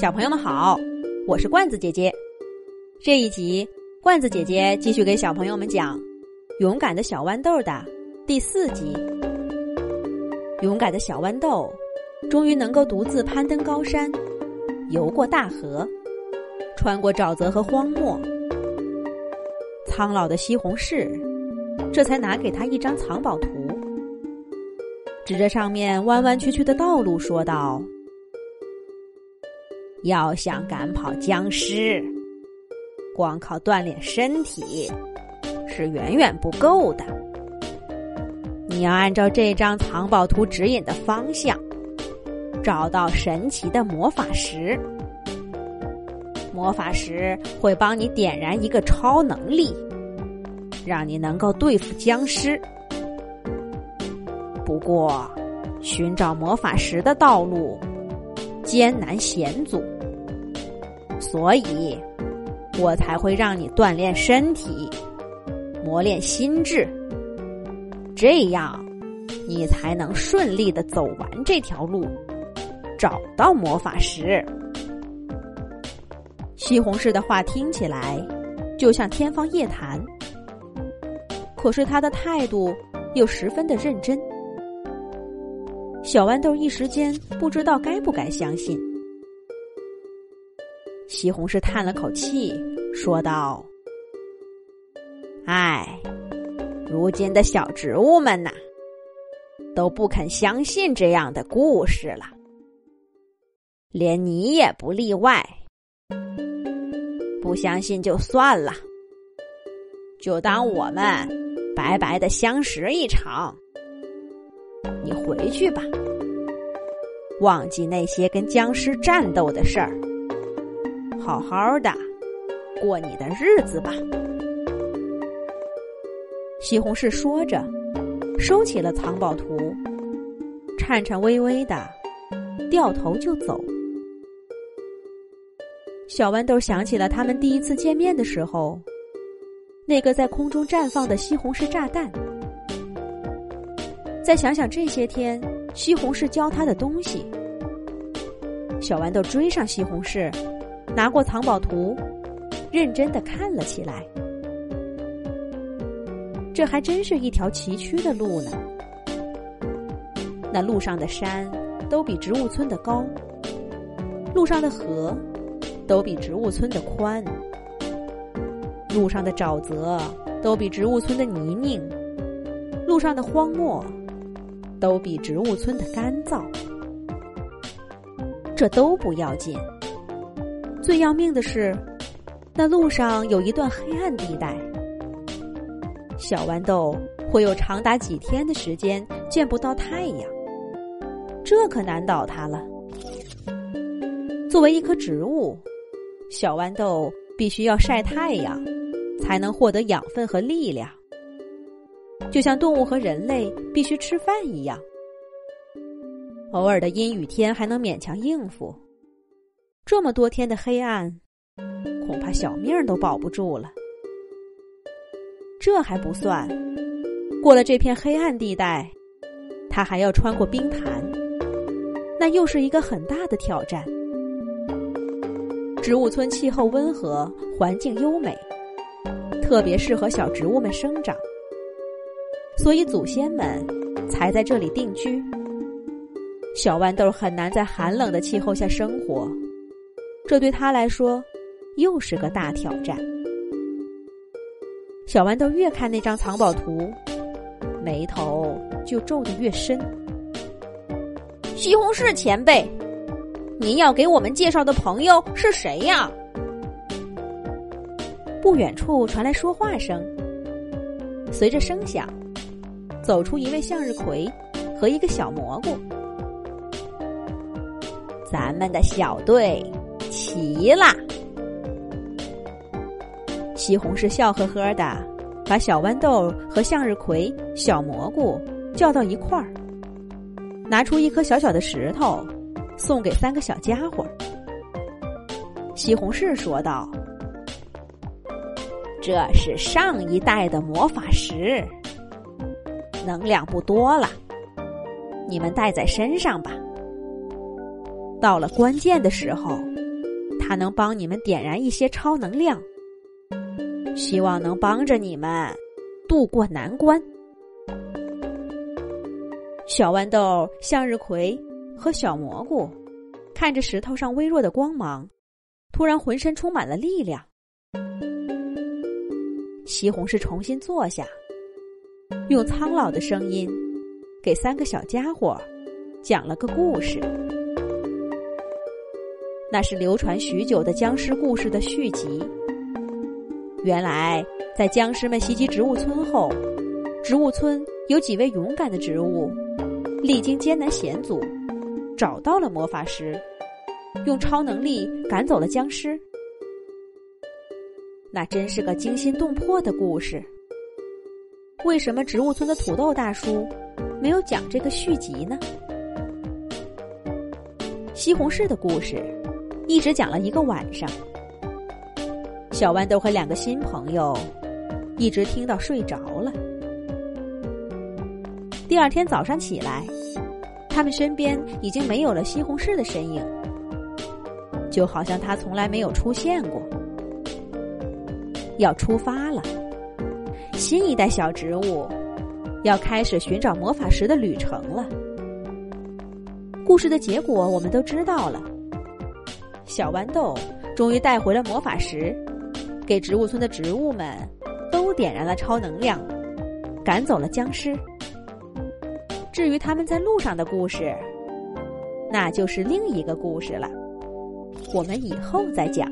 小朋友们好，我是罐子姐姐。这一集，罐子姐姐继续给小朋友们讲《勇敢的小豌豆》的第四集。勇敢的小豌豆终于能够独自攀登高山，游过大河，穿过沼泽和荒漠。苍老的西红柿这才拿给他一张藏宝图，指着上面弯弯曲曲的道路说道。要想赶跑僵尸，光靠锻炼身体是远远不够的。你要按照这张藏宝图指引的方向，找到神奇的魔法石。魔法石会帮你点燃一个超能力，让你能够对付僵尸。不过，寻找魔法石的道路。艰难险阻，所以我才会让你锻炼身体，磨练心智，这样你才能顺利的走完这条路，找到魔法石。西红柿的话听起来就像天方夜谭，可是他的态度又十分的认真。小豌豆一时间不知道该不该相信。西红柿叹了口气，说道：“唉，如今的小植物们呐，都不肯相信这样的故事了，连你也不例外。不相信就算了，就当我们白白的相识一场。”回去吧，忘记那些跟僵尸战斗的事儿，好好的过你的日子吧。西红柿说着，收起了藏宝图，颤颤巍巍的掉头就走。小豌豆想起了他们第一次见面的时候，那个在空中绽放的西红柿炸弹。再想想这些天西红柿教他的东西，小豌豆追上西红柿，拿过藏宝图，认真的看了起来。这还真是一条崎岖的路呢。那路上的山都比植物村的高，路上的河都比植物村的宽，路上的沼泽都比植物村的泥泞，路上的荒漠。都比植物村的干燥，这都不要紧。最要命的是，那路上有一段黑暗地带，小豌豆会有长达几天的时间见不到太阳，这可难倒他了。作为一棵植物，小豌豆必须要晒太阳，才能获得养分和力量。就像动物和人类必须吃饭一样，偶尔的阴雨天还能勉强应付，这么多天的黑暗，恐怕小命都保不住了。这还不算，过了这片黑暗地带，他还要穿过冰潭，那又是一个很大的挑战。植物村气候温和，环境优美，特别适合小植物们生长。所以祖先们才在这里定居。小豌豆很难在寒冷的气候下生活，这对他来说又是个大挑战。小豌豆越看那张藏宝图，眉头就皱得越深。西红柿前辈，您要给我们介绍的朋友是谁呀？不远处传来说话声，随着声响。走出一位向日葵和一个小蘑菇，咱们的小队齐啦！西红柿笑呵呵的把小豌豆和向日葵、小蘑菇叫到一块儿，拿出一颗小小的石头送给三个小家伙。西红柿说道：“这是上一代的魔法石。”能量不多了，你们带在身上吧。到了关键的时候，它能帮你们点燃一些超能量，希望能帮着你们渡过难关。小豌豆、向日葵和小蘑菇看着石头上微弱的光芒，突然浑身充满了力量。西红柿重新坐下，用苍老的声音给三个小家伙讲了个故事。那是流传许久的僵尸故事的续集。原来，在僵尸们袭击植物村后，植物村有几位勇敢的植物。历经艰难险阻，找到了魔法师，用超能力赶走了僵尸。那真是个惊心动魄的故事。为什么植物村的土豆大叔没有讲这个续集呢？西红柿的故事一直讲了一个晚上，小豌豆和两个新朋友一直听到睡着了。第二天早上起来，他们身边已经没有了西红柿的身影，就好像他从来没有出现过。要出发了，新一代小植物要开始寻找魔法石的旅程了。故事的结果我们都知道了，小豌豆终于带回了魔法石，给植物村的植物们都点燃了超能量，赶走了僵尸。至于他们在路上的故事，那就是另一个故事了。我们以后再讲。